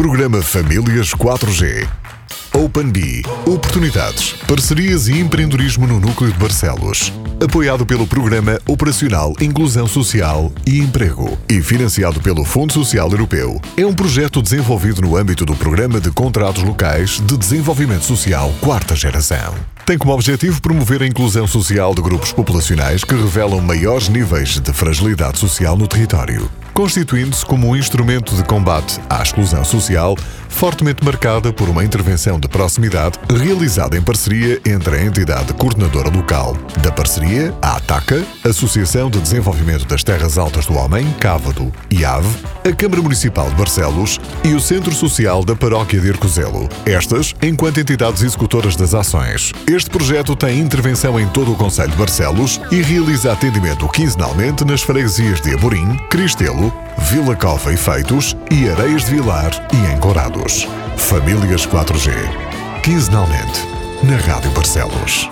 Programa Famílias 4G. OpenBee. Oportunidades, parcerias e empreendedorismo no Núcleo de Barcelos. Apoiado pelo Programa Operacional Inclusão Social e Emprego e financiado pelo Fundo Social Europeu. É um projeto desenvolvido no âmbito do Programa de Contratos Locais de Desenvolvimento Social Quarta Geração. Tem como objetivo promover a inclusão social de grupos populacionais que revelam maiores níveis de fragilidade social no território constituindo-se como um instrumento de combate à exclusão social, fortemente marcada por uma intervenção de proximidade realizada em parceria entre a entidade coordenadora local da parceria, a ATACA, Associação de Desenvolvimento das Terras Altas do Homem, Cávado e AVE, a Câmara Municipal de Barcelos e o Centro Social da Paróquia de Arcozelo. Estas, enquanto entidades executoras das ações. Este projeto tem intervenção em todo o Conselho de Barcelos e realiza atendimento quinzenalmente nas freguesias de Amorim, Cristelo, Vila Cova e Feitos e Areias de Vilar e Encorados. Famílias 4G. Quinzenalmente, na Rádio Barcelos.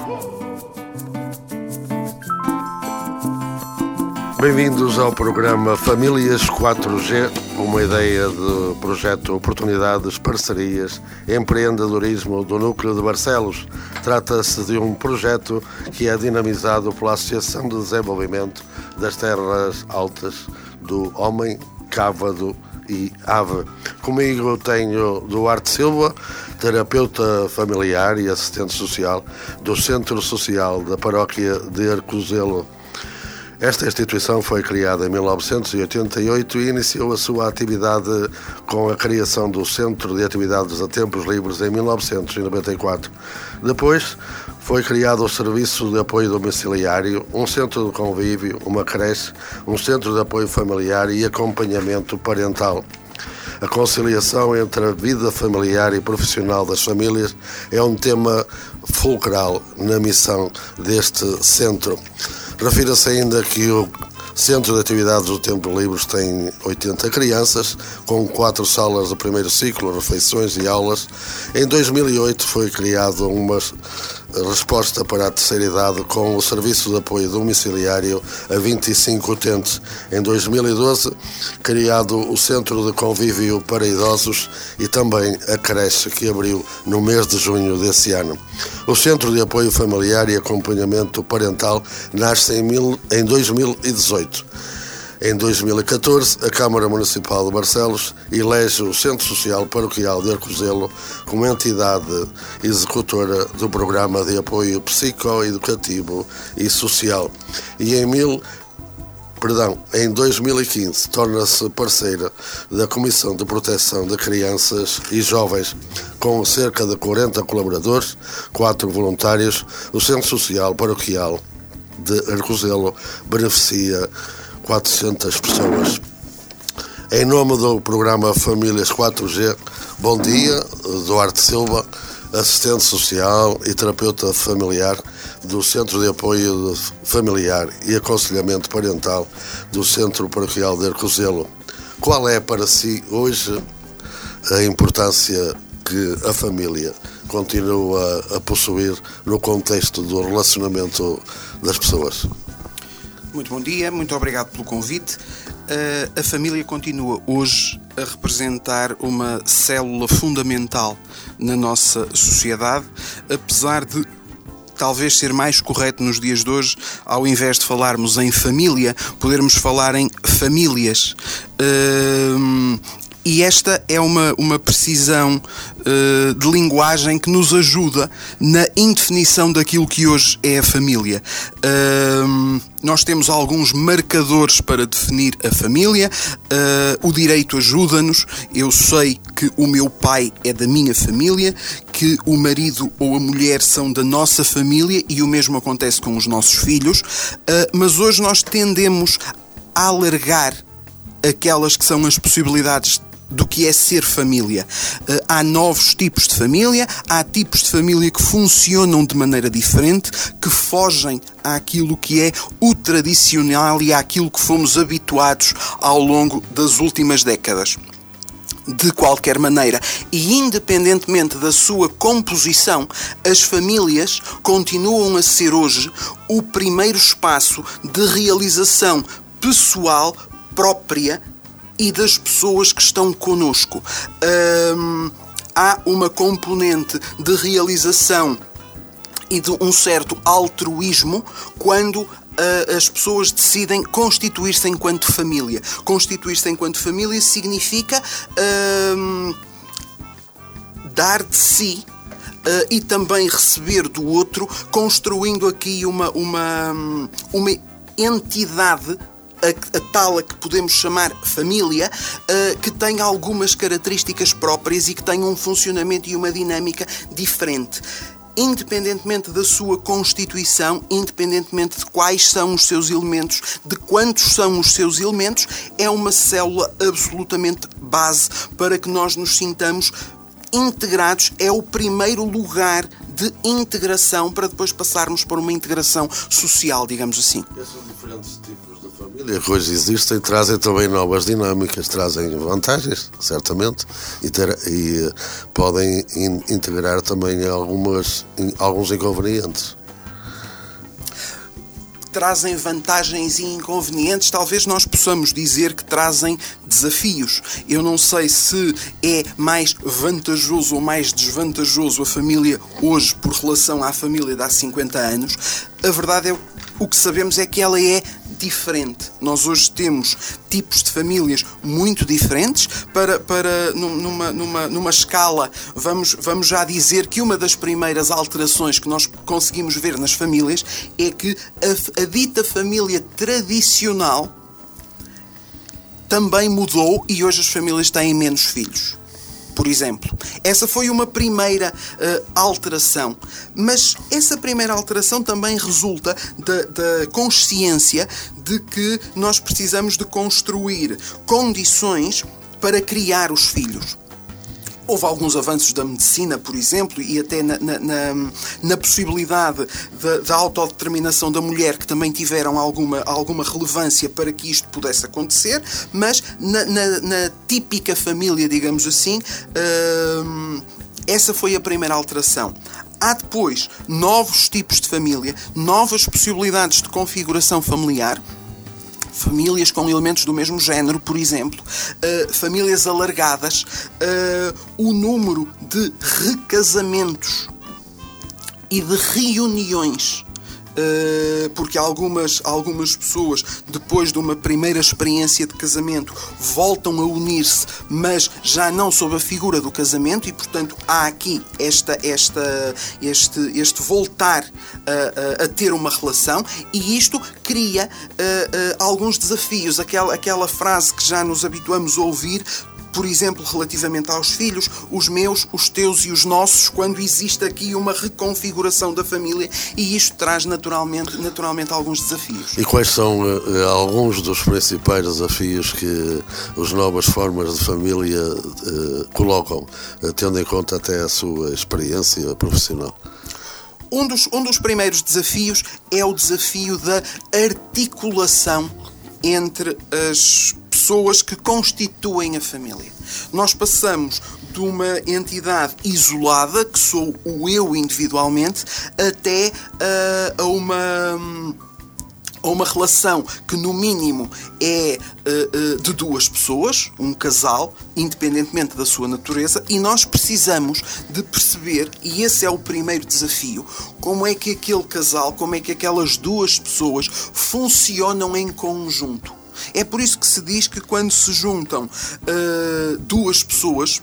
Bem-vindos ao programa Famílias 4G, uma ideia de projeto Oportunidades, Parcerias, Empreendedorismo do Núcleo de Barcelos. Trata-se de um projeto que é dinamizado pela Associação de Desenvolvimento das Terras Altas do Homem, Cávado e Ave. Comigo tenho Duarte Silva, terapeuta familiar e assistente social do Centro Social da Paróquia de Arcozelo. Esta instituição foi criada em 1988 e iniciou a sua atividade com a criação do Centro de Atividades a Tempos Livres em 1994. Depois foi criado o Serviço de Apoio Domiciliário, um centro de convívio, uma creche, um centro de apoio familiar e acompanhamento parental. A conciliação entre a vida familiar e profissional das famílias é um tema fulcral na missão deste centro. Refira-se ainda que o Centro de Atividades do Tempo Livres tem 80 crianças, com quatro salas do primeiro ciclo, refeições e aulas. Em 2008 foi criado uma resposta para a terceira idade com o Serviço de Apoio Domiciliário a 25 utentes. Em 2012, criado o Centro de Convívio para Idosos e também a creche que abriu no mês de junho desse ano. O Centro de Apoio Familiar e Acompanhamento Parental nasce em, mil, em 2018. Em 2014, a Câmara Municipal de Barcelos elege o Centro Social Paroquial de Arcozelo como entidade executora do Programa de Apoio Psicoeducativo e Social. E em mil, perdão, em 2015 torna-se parceira da Comissão de Proteção de Crianças e Jovens, com cerca de 40 colaboradores, quatro voluntários. O Centro Social Paroquial de Arcozelo beneficia 400 pessoas. Em nome do programa Famílias 4G, bom dia, Duarte Silva, assistente social e terapeuta familiar do Centro de Apoio Familiar e Aconselhamento Parental do Centro Paroquial de Arcozelo. Qual é para si hoje a importância que a família continua a possuir no contexto do relacionamento das pessoas? Muito bom dia, muito obrigado pelo convite. Uh, a família continua hoje a representar uma célula fundamental na nossa sociedade, apesar de talvez ser mais correto nos dias de hoje, ao invés de falarmos em família, podermos falar em famílias. Uh, e esta é uma, uma precisão uh, de linguagem que nos ajuda na indefinição daquilo que hoje é a família. Uh, nós temos alguns marcadores para definir a família, uh, o direito ajuda-nos. Eu sei que o meu pai é da minha família, que o marido ou a mulher são da nossa família e o mesmo acontece com os nossos filhos, uh, mas hoje nós tendemos a alargar aquelas que são as possibilidades do que é ser família. Uh, há novos tipos de família, há tipos de família que funcionam de maneira diferente, que fogem àquilo que é o tradicional e àquilo que fomos habituados ao longo das últimas décadas de qualquer maneira. E independentemente da sua composição, as famílias continuam a ser hoje o primeiro espaço de realização pessoal própria e das pessoas que estão conosco. Um, há uma componente de realização e de um certo altruísmo quando uh, as pessoas decidem constituir-se enquanto família. Constituir-se enquanto família significa dar de si Uh, e também receber do outro, construindo aqui uma, uma, uma entidade a, a, tal a que podemos chamar família, uh, que tem algumas características próprias e que tem um funcionamento e uma dinâmica diferente independentemente da sua constituição, independentemente de quais são os seus elementos, de quantos são os seus elementos, é uma célula absolutamente base para que nós nos sintamos integrados. É o primeiro lugar de integração para depois passarmos para uma integração social, digamos assim. Esses diferentes tipos família que hoje existem trazem também novas dinâmicas, trazem vantagens, certamente, e, ter, e eh, podem in, integrar também algumas, alguns inconvenientes trazem vantagens e inconvenientes, talvez nós possamos dizer que trazem desafios. Eu não sei se é mais vantajoso ou mais desvantajoso a família hoje por relação à família de há 50 anos. A verdade é o que sabemos é que ela é diferente. Nós hoje temos tipos de famílias muito diferentes. Para, para numa, numa, numa escala, vamos, vamos já dizer que uma das primeiras alterações que nós conseguimos ver nas famílias é que a, a dita família tradicional também mudou e hoje as famílias têm menos filhos por exemplo. Essa foi uma primeira uh, alteração. Mas essa primeira alteração também resulta da, da consciência de que nós precisamos de construir condições para criar os filhos. Houve alguns avanços da medicina, por exemplo, e até na, na, na, na possibilidade da, autodeterminação da mulher, que também tiveram alguma, alguma relevância para que isto pudesse acontecer, mas na, na típica família, digamos assim, hum, essa foi a primeira alteração. Há depois novos tipos de família, novas possibilidades de configuração familiar famílias com elementos do mesmo género, por exemplo, uh, famílias alargadas, uh, o número de recasamentos e de reuniões porque algumas, algumas pessoas, depois de uma primeira experiência de casamento, voltam a unir-se, mas já não sob a figura do casamento, e portanto há aqui esta, esta, este, este voltar a, a, a ter uma relação, e isto cria uh, alguns desafios. Aquela, aquela frase que já nos habituamos a ouvir por exemplo, relativamente aos filhos, os meus, os teus e os nossos, quando existe aqui uma reconfiguração da família e isto traz naturalmente, naturalmente alguns desafios. E quais são uh, alguns dos principais desafios que as novas formas de família uh, colocam, uh, tendo em conta até a sua experiência profissional? Um dos, um dos primeiros desafios é o desafio da articulação entre as pessoas que constituem a família. Nós passamos de uma entidade isolada, que sou o eu individualmente, até uh, a uma a uma relação que, no mínimo, é uh, uh, de duas pessoas, um casal, independentemente da sua natureza, e nós precisamos de perceber, e esse é o primeiro desafio, como é que aquele casal, como é que aquelas duas pessoas funcionam em conjunto. É por isso que se diz que quando se juntam uh, duas pessoas,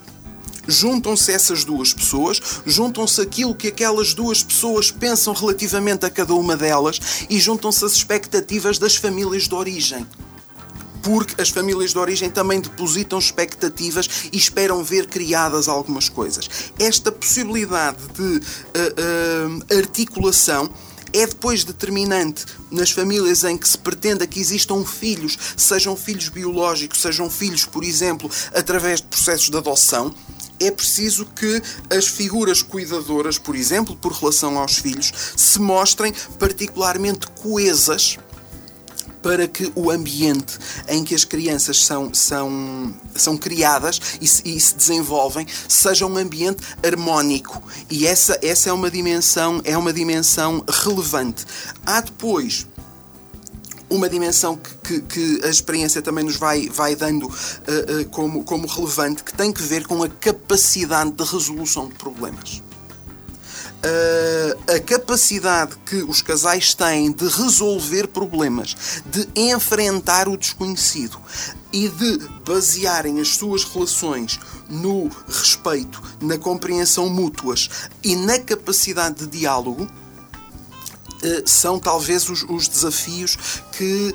juntam-se essas duas pessoas, juntam-se aquilo que aquelas duas pessoas pensam relativamente a cada uma delas e juntam-se as expectativas das famílias de origem. Porque as famílias de origem também depositam expectativas e esperam ver criadas algumas coisas. Esta possibilidade de uh, uh, articulação é depois determinante nas famílias em que se pretenda que existam filhos, sejam filhos biológicos, sejam filhos, por exemplo, através de processos de adoção, é preciso que as figuras cuidadoras, por exemplo, por relação aos filhos, se mostrem particularmente coesas para que o ambiente em que as crianças são, são, são criadas e se, e se desenvolvem seja um ambiente harmónico. E essa, essa é, uma dimensão, é uma dimensão relevante. Há depois uma dimensão que, que, que, a experiência também nos vai, vai dando uh, uh, como, como relevante, que tem que ver com a capacidade de resolução de problemas. Uh, a capacidade que os casais têm de resolver problemas, de enfrentar o desconhecido e de basearem as suas relações no respeito, na compreensão mútuas e na capacidade de diálogo eh, são talvez os, os desafios que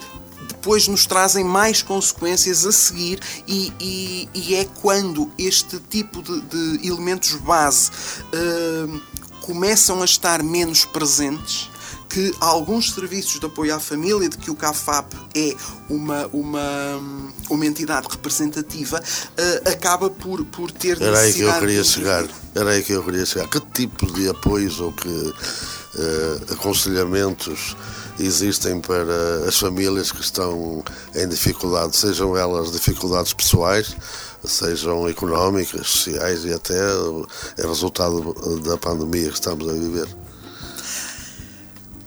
depois nos trazem mais consequências a seguir e, e, e é quando este tipo de, de elementos base uh, começam a estar menos presentes que alguns serviços de apoio à família, de que o CAFAP é uma, uma, uma entidade representativa, uh, acaba por, por ter Era aí que eu queria de... chegar. Era aí que eu queria chegar. Que tipo de apoios ou que uh, aconselhamentos existem para as famílias que estão em dificuldade, sejam elas dificuldades pessoais, sejam económicas, sociais e até é resultado da pandemia que estamos a viver.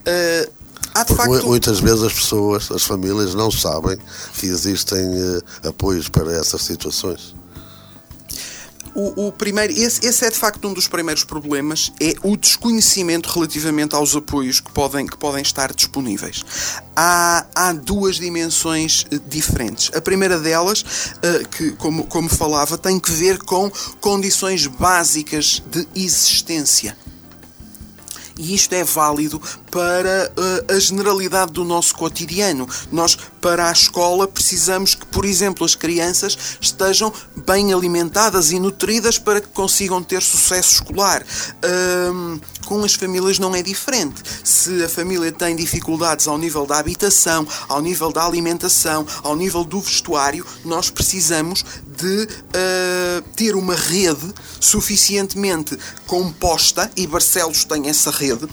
Uh, há de facto... Muitas vezes as pessoas, as famílias, não sabem que existem uh, apoios para essas situações. O, o, primeiro, esse, esse, é de facto um dos primeiros problemas, é o desconhecimento relativamente aos apoios que podem, que podem estar disponíveis. Há, há duas dimensões eh, diferentes. A primeira delas, uh, que como, como falava, tem que ver com condições básicas de existência e isto é válido para uh, a generalidade do nosso cotidiano. Nós, para a escola, precisamos que, por exemplo, as crianças estejam bem alimentadas e nutridas para que consigam ter sucesso escolar. Uh, com as famílias não é diferente. Se a família tem dificuldades ao nível da habitação, ao nível da alimentação, ao nível do vestuário, nós precisamos de uh, ter uma rede suficientemente composta, e Barcelos tem essa rede,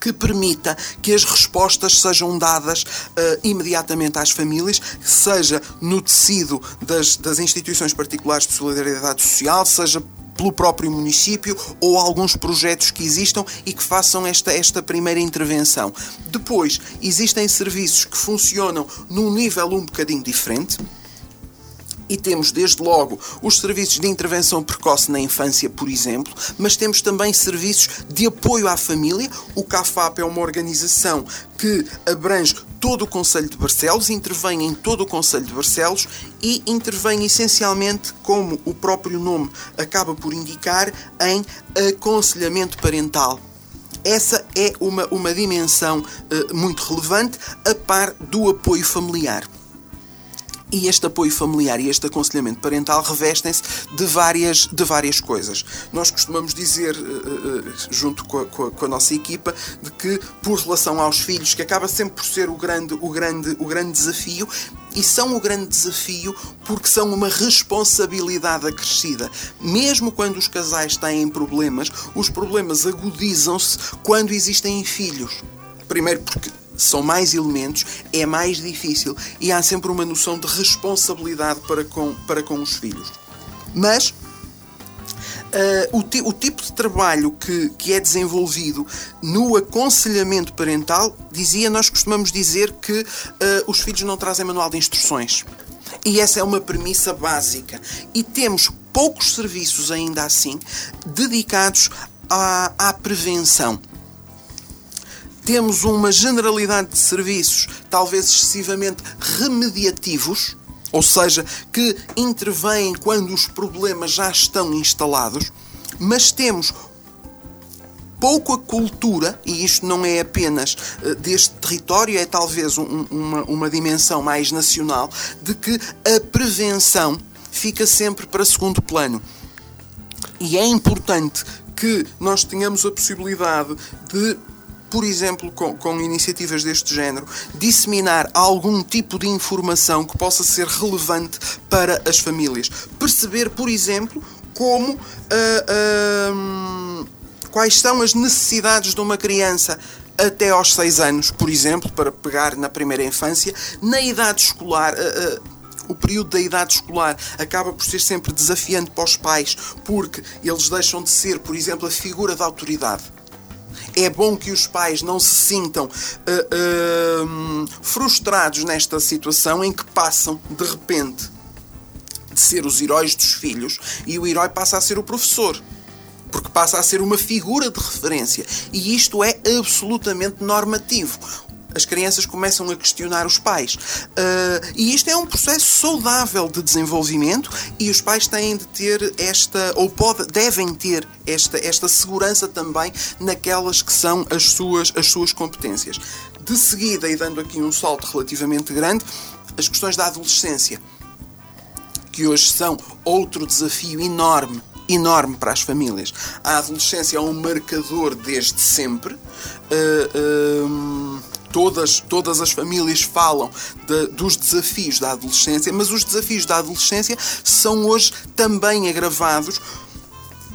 que permita que as respostas sejam dadas uh, imediatamente às famílias, seja no tecido das, das instituições particulares de solidariedade social, seja pelo próprio município ou alguns projetos que existam e que façam esta, esta primeira intervenção. Depois, existem serviços que funcionam num nível um bocadinho diferente. E temos, desde logo, os serviços de intervenção precoce na infância, por exemplo, mas temos também serviços de apoio à família. O CAFAP é uma organização que abrange todo o Conselho de Barcelos, intervém em todo o Conselho de Barcelos e intervém essencialmente, como o próprio nome acaba por indicar, em aconselhamento parental. Essa é uma, uma dimensão uh, muito relevante, a par do apoio familiar. E este apoio familiar e este aconselhamento parental revestem-se de várias, de várias coisas. Nós costumamos dizer, eh, eh, junto com a, com a, nossa equipa, de que, por relação aos filhos, que acaba sempre por ser o grande, o grande, o grande desafio, e são o grande desafio porque são uma responsabilidade acrescida. Mesmo quando os casais têm problemas, os problemas agudizam-se quando existem filhos. Primeiro porque são mais elementos, é mais difícil e há sempre uma noção de responsabilidade para com, para com os filhos. Mas Uh, o, ti, o, tipo de trabalho que, que é desenvolvido no aconselhamento parental, dizia, nós costumamos dizer que uh, os filhos não trazem manual de instruções. E essa é uma premissa básica. E temos poucos serviços, ainda assim, dedicados à, à prevenção temos uma generalidade de serviços, talvez excessivamente remediativos, ou seja, que intervêm quando os problemas já estão instalados, mas temos pouca cultura, e isto não é apenas uh, deste território, é talvez um, uma, uma dimensão mais nacional, de que a prevenção fica sempre para segundo plano. E é importante que nós tenhamos a possibilidade de por exemplo, com, com, iniciativas deste género, disseminar algum tipo de informação que possa ser relevante para as famílias. Perceber, por exemplo, como. Uh, uh, quais são as necessidades de uma criança até aos 6 anos, por exemplo, para pegar na primeira infância, na idade escolar. Uh, o período da idade escolar acaba por ser sempre desafiante para os pais, porque eles deixam de ser, por exemplo, a figura da autoridade É bom que os pais não se sintam uh, uh, frustrados nesta situação em que passam, de repente, de ser os heróis dos filhos e o herói passa a ser o professor porque passa a ser uma figura de referência. E isto é absolutamente normativo as crianças começam a questionar os pais. Uh, e isto é um processo saudável de desenvolvimento e os pais têm de ter esta, ou pode, devem ter esta, esta segurança também naquelas que são as suas, as suas competências. De seguida, e dando aqui um salto relativamente grande, as questões da adolescência, que hoje são outro desafio enorme enorme para as famílias. A adolescência é um marcador desde sempre. Uh, uh, todas, todas as famílias falam de, dos desafios da adolescência, mas os desafios da adolescência são hoje também agravados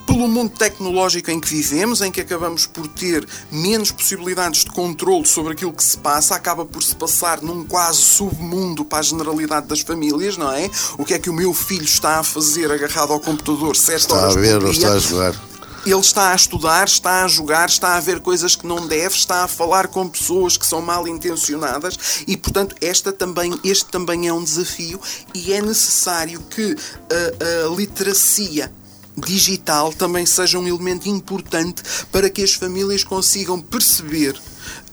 pelo mundo tecnológico em que vivemos, em que acabamos por ter menos possibilidades de controle sobre aquilo que se passa, acaba por se passar num quase submundo para a generalidade das famílias, não é? O que é que o meu filho está a fazer agarrado ao computador sete está horas a ver, por dia? Está a jogar ele está a estudar, está a jogar, está a ver coisas que não deve, está a falar com pessoas que são mal intencionadas e, portanto, esta também, este também é um desafio e é necessário que a, a literacia digital também seja um elemento importante para que as famílias consigam perceber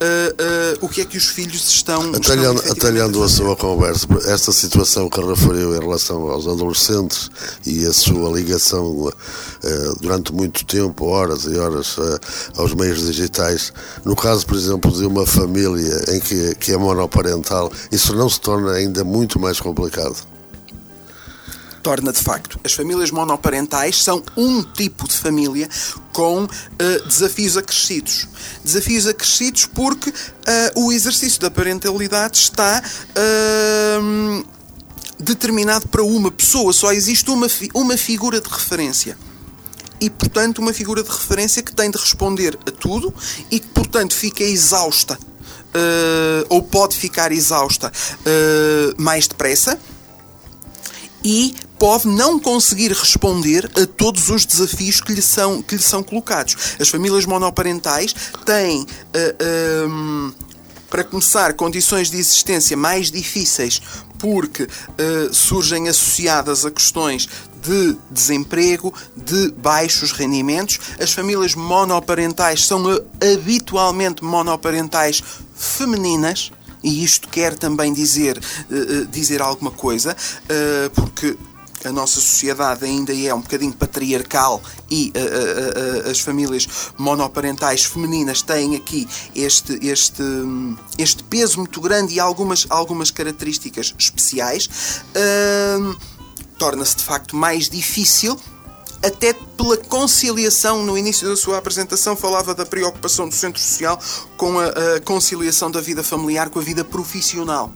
uh, uh, o que é que os filhos estão. Atalhando, estão atalhando a sua conversa, esta situação que referiu em relação aos adolescentes e a sua ligação uh, durante muito tempo, horas e horas, aos meios digitais, no caso, por exemplo, de uma família em que, que é monoparental, isso não se torna ainda muito mais complicado torna de facto. As famílias monoparentais são um tipo de família com uh, desafios acrescidos. Desafios acrescidos porque uh, o exercício da parentalidade está. Uh, determinado para uma pessoa, só existe uma, fi uma figura de referência e, portanto, uma figura de referência que tem de responder a tudo e que, portanto, fica exausta uh, ou pode ficar exausta uh, mais depressa e pode não conseguir responder a todos os desafios que lhe são, que lhe são colocados. As famílias monoparentais têm. Uh, eh, um, ehm, para começar, condições de existência mais difíceis porque uh, surgem associadas a questões de desemprego, de baixos rendimentos. As famílias monoparentais são uh, habitualmente monoparentais femininas. E isto quer também dizer, uh, dizer alguma coisa, porque a nossa sociedade ainda é um bocadinho patriarcal e uh, uh, uh, as famílias monoparentais femininas têm aqui este, este, este peso muito grande e algumas, algumas características especiais, torna-se de facto mais difícil até pela conciliação, no início da sua apresentação, falava da preocupação do centro social com a, a conciliação da vida familiar com a vida profissional.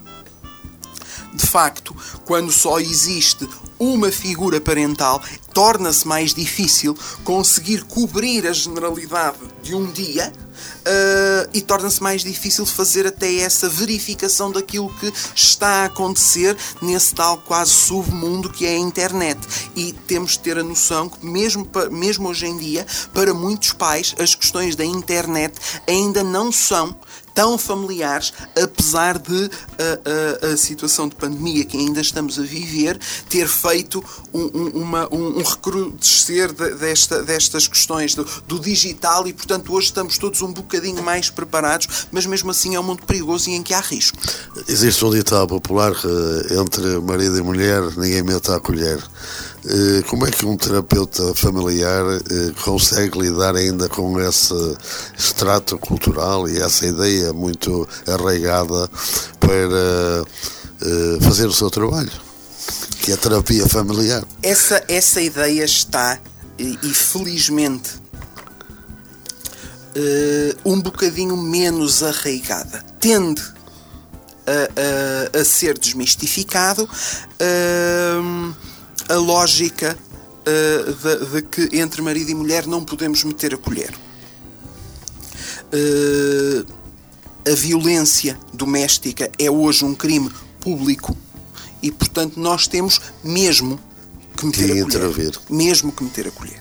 De facto, quando só existe uma figura parental, torna-se mais difícil conseguir cobrir a generalidade de um dia uh, e torna-se mais difícil fazer até essa verificação daquilo que está a acontecer nesse tal quase submundo que é a internet. E temos de ter a noção que, mesmo, mesmo hoje em dia, para muitos pais, as questões da internet ainda não são tão familiares, apesar de a, a, a, situação de pandemia que ainda estamos a viver ter feito um, um, uma, um, um recrudescer de, desta, destas questões do, do, digital e, portanto, hoje estamos todos um bocadinho mais preparados, mas mesmo assim é um mundo perigoso e em que há riscos. Existe um ditado popular que entre marido e mulher ninguém mete a colher. Eh, como é que um terapeuta familiar eh, consegue lidar ainda com esse extrato cultural e essa ideia muito arraigada para eh, fazer o seu trabalho, que é a terapia familiar? Essa, essa ideia está, e, felizmente, um bocadinho menos arraigada. Tende a, a, a ser desmistificado. Uh, a lógica uh, de, de, que entre marido e mulher não podemos meter a colher. Uh, a violência doméstica é hoje um crime público e, portanto, nós temos mesmo que meter a colher. Mesmo que meter a colher.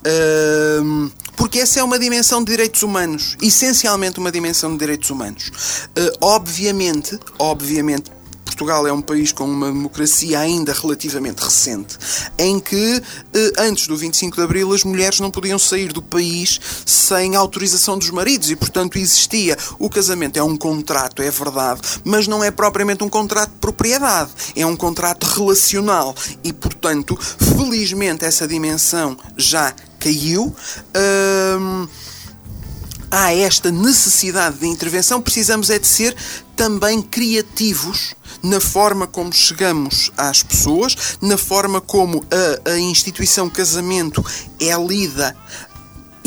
Uh, porque essa é uma dimensão de direitos humanos, essencialmente uma dimensão de direitos humanos. Uh, obviamente, obviamente, Portugal é um país com uma democracia ainda relativamente recente, em que eh, antes do 25 de Abril as mulheres não podiam sair do país sem autorização dos maridos e, portanto, existia. O casamento é um contrato, é verdade, mas não é propriamente um contrato de propriedade, é um contrato relacional e, portanto, felizmente essa dimensão já caiu. Hum, há esta necessidade de intervenção, precisamos é de ser também criativos na forma como chegamos às pessoas, na forma como a, a instituição casamento é lida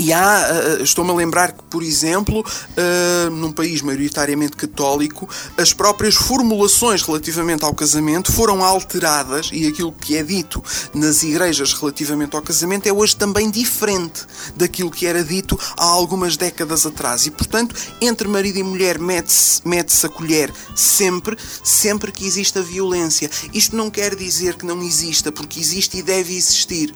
e há, uh, estou-me a lembrar que, por exemplo, uh, num país maioritariamente católico, as próprias formulações relativamente ao casamento foram alteradas e aquilo que é dito nas igrejas relativamente ao casamento é hoje também diferente daquilo que era dito há algumas décadas atrás. E, portanto, entre marido e mulher mete-se mete a colher sempre, sempre que exista violência. Isto não quer dizer que não exista, porque existe e deve existir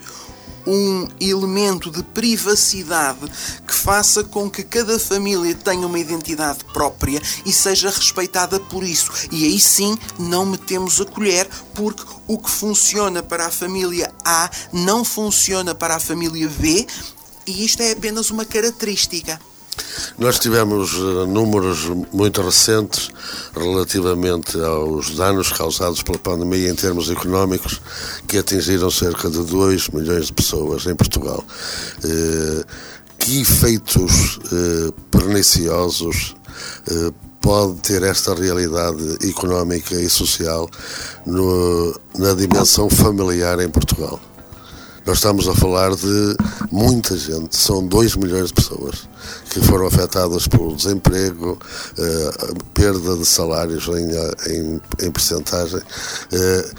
um elemento de privacidade que faça com que cada família tenha uma identidade própria e seja respeitada por isso. E aí sim não metemos a colher, porque o que funciona para a família A não funciona para a família B, e isto é apenas uma característica. Nós tivemos eh, números muito recentes relativamente aos danos causados pela pandemia em termos económicos, que atingiram cerca de 2 milhões de pessoas em Portugal. Eh, que efeitos eh, perniciosos pode ter esta realidade económica e social no, na dimensão familiar em Portugal? Nós estamos a falar de muita gente, são 2 milhões de pessoas que foram afetadas pelo desemprego, uh, perda de salários em, em, em percentagem. Uh,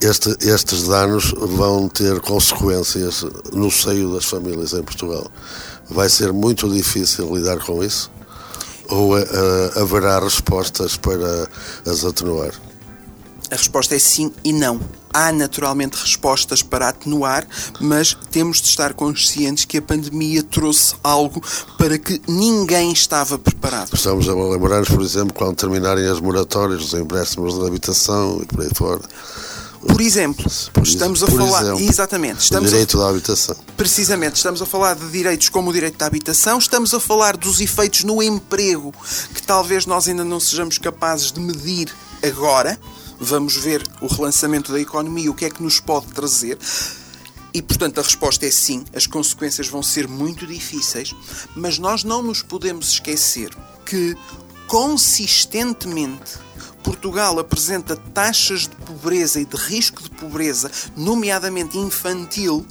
este, estes danos vão ter consequências no seio das famílias em Portugal. Vai ser muito difícil lidar com isso? Ou uh, haverá respostas para as atenuar? A resposta é sim e não. Há naturalmente respostas para atenuar, mas temos de estar conscientes que a pandemia trouxe algo para que ninguém estava preparado. Estamos a lembrar-nos, por exemplo, quando terminarem as moratórias dos empréstimos de habitação e por aí fora. Por exemplo, por estamos a falar. Exemplo, exatamente. Estamos direito a, da habitação. Precisamente, estamos a falar de direitos como o direito da habitação, estamos a falar dos efeitos no emprego que talvez nós ainda não sejamos capazes de medir agora vamos ver o relançamento da economia, o que é que nos pode trazer. E, portanto, a resposta é sim, as consequências vão ser muito difíceis, mas nós não nos podemos esquecer que, consistentemente, Portugal apresenta taxas de pobreza e de risco de pobreza, nomeadamente infantil,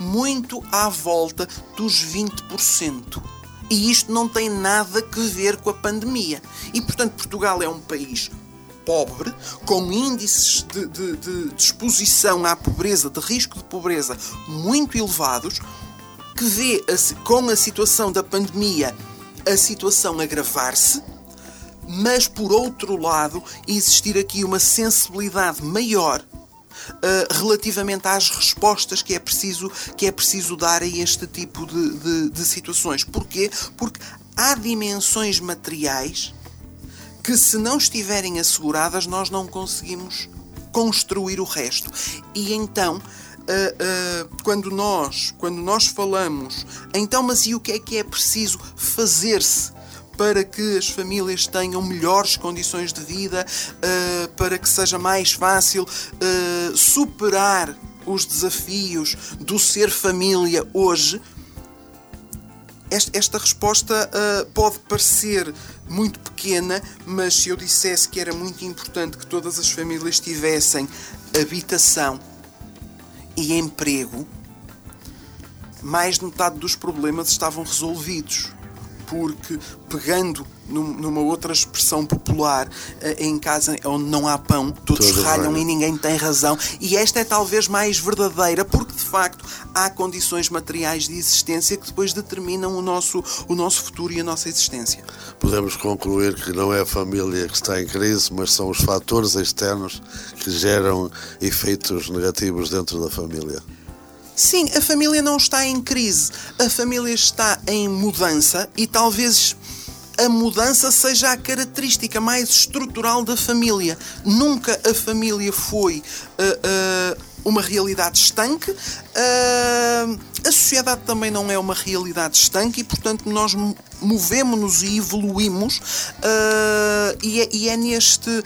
muito à volta dos 20%. E isto não tem nada a ver com a pandemia. E, portanto, Portugal é um país pobre, com índices de, de, de, exposição à pobreza, de risco de pobreza muito elevados, que vê a, com a situação da pandemia a situação agravar-se, mas por outro lado existir aqui uma sensibilidade maior Uh, relativamente às respostas que é preciso que é preciso dar a este tipo de, de, de situações. Porquê? Porque há dimensões materiais que, se não estiverem asseguradas, nós não conseguimos construir o resto. E então, uh, uh, quando, nós, quando nós falamos, então, mas e o que é que é preciso fazer-se? para que as famílias tenham melhores condições de vida, uh, para que seja mais fácil superar os desafios do ser família hoje. Esta, resposta pode parecer muito pequena, mas se eu dissesse que era muito importante que todas as famílias tivessem habitação e emprego, mais de metade dos problemas estavam resolvidos. Porque, pegando numa outra expressão popular, eh, em casa onde não há pão, todos Todo ralham e ninguém tem razão. E esta é talvez mais verdadeira, porque de facto há condições materiais de existência que depois determinam o nosso, o nosso futuro e a nossa existência. Podemos concluir que não é a família que está em crise, mas são os fatores externos que geram efeitos negativos dentro da família. Sim, a família não está em crise. A família está em mudança e talvez a mudança seja a característica mais estrutural da família. Nunca a família foi uh, uh, uma realidade estanque. Uh, a sociedade também não é uma realidade estanque e, portanto, nós movemos-nos e evoluímos. E é, e é neste.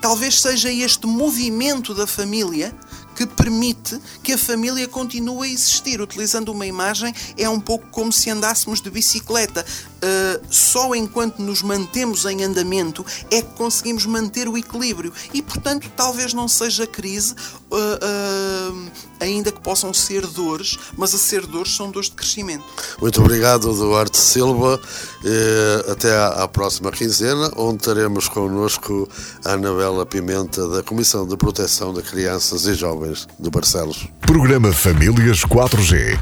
Talvez seja este movimento da família que permite que a família continue a existir. Utilizando uma imagem, é um pouco como se andássemos de bicicleta. Uh, só enquanto nos mantemos em andamento é que conseguimos manter o equilíbrio. E, portanto, talvez não seja crise, uh, uh, ainda que possam ser dores, mas a ser dores são dores de crescimento. Muito obrigado, Duarte Silva. até à, à próxima quinzena, onde teremos connosco a Anabela Pimenta, da Comissão de Proteção de Crianças e Jovens Jovens de Barcelos. Programa Famílias 4G.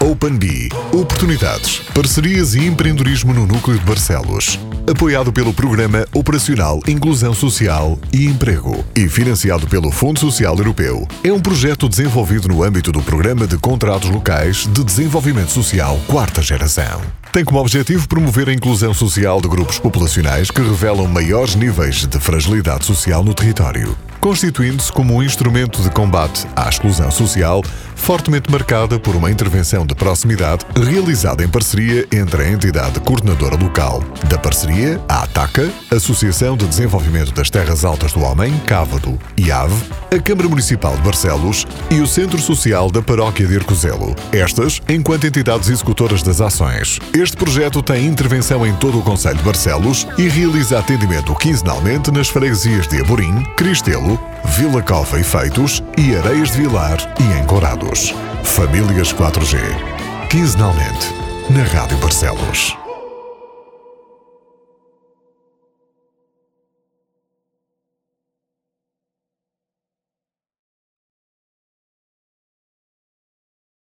Open Bee. Oportunidades, parcerias e empreendedorismo no núcleo de Barcelos. Apoiado pelo Programa Operacional Inclusão Social e Emprego e financiado pelo Fundo Social Europeu. É um projeto desenvolvido no âmbito do Programa de Contratos Locais de Desenvolvimento Social Quarta Geração. Tem como objetivo promover a inclusão social de grupos populacionais que revelam maiores níveis de fragilidade social no território constituindo-se como um instrumento de combate à exclusão social fortemente marcada por uma intervenção de proximidade realizada em parceria entre a entidade coordenadora local da parceria, a ATACA, Associação de Desenvolvimento das Terras Altas do Homem, Cávado e AVE, a Câmara Municipal de Barcelos e o Centro Social da Paróquia de Arcozelo. Estas, enquanto entidades executoras das ações. Este projeto tem intervenção em todo o Conselho de Barcelos e realiza atendimento quinzenalmente nas freguesias de Amorim, Cristelo, Vila Cova e Feitos e Areias de Vilar e Encorados. Famílias 4G. Quinzenalmente, na Rádio Barcelos.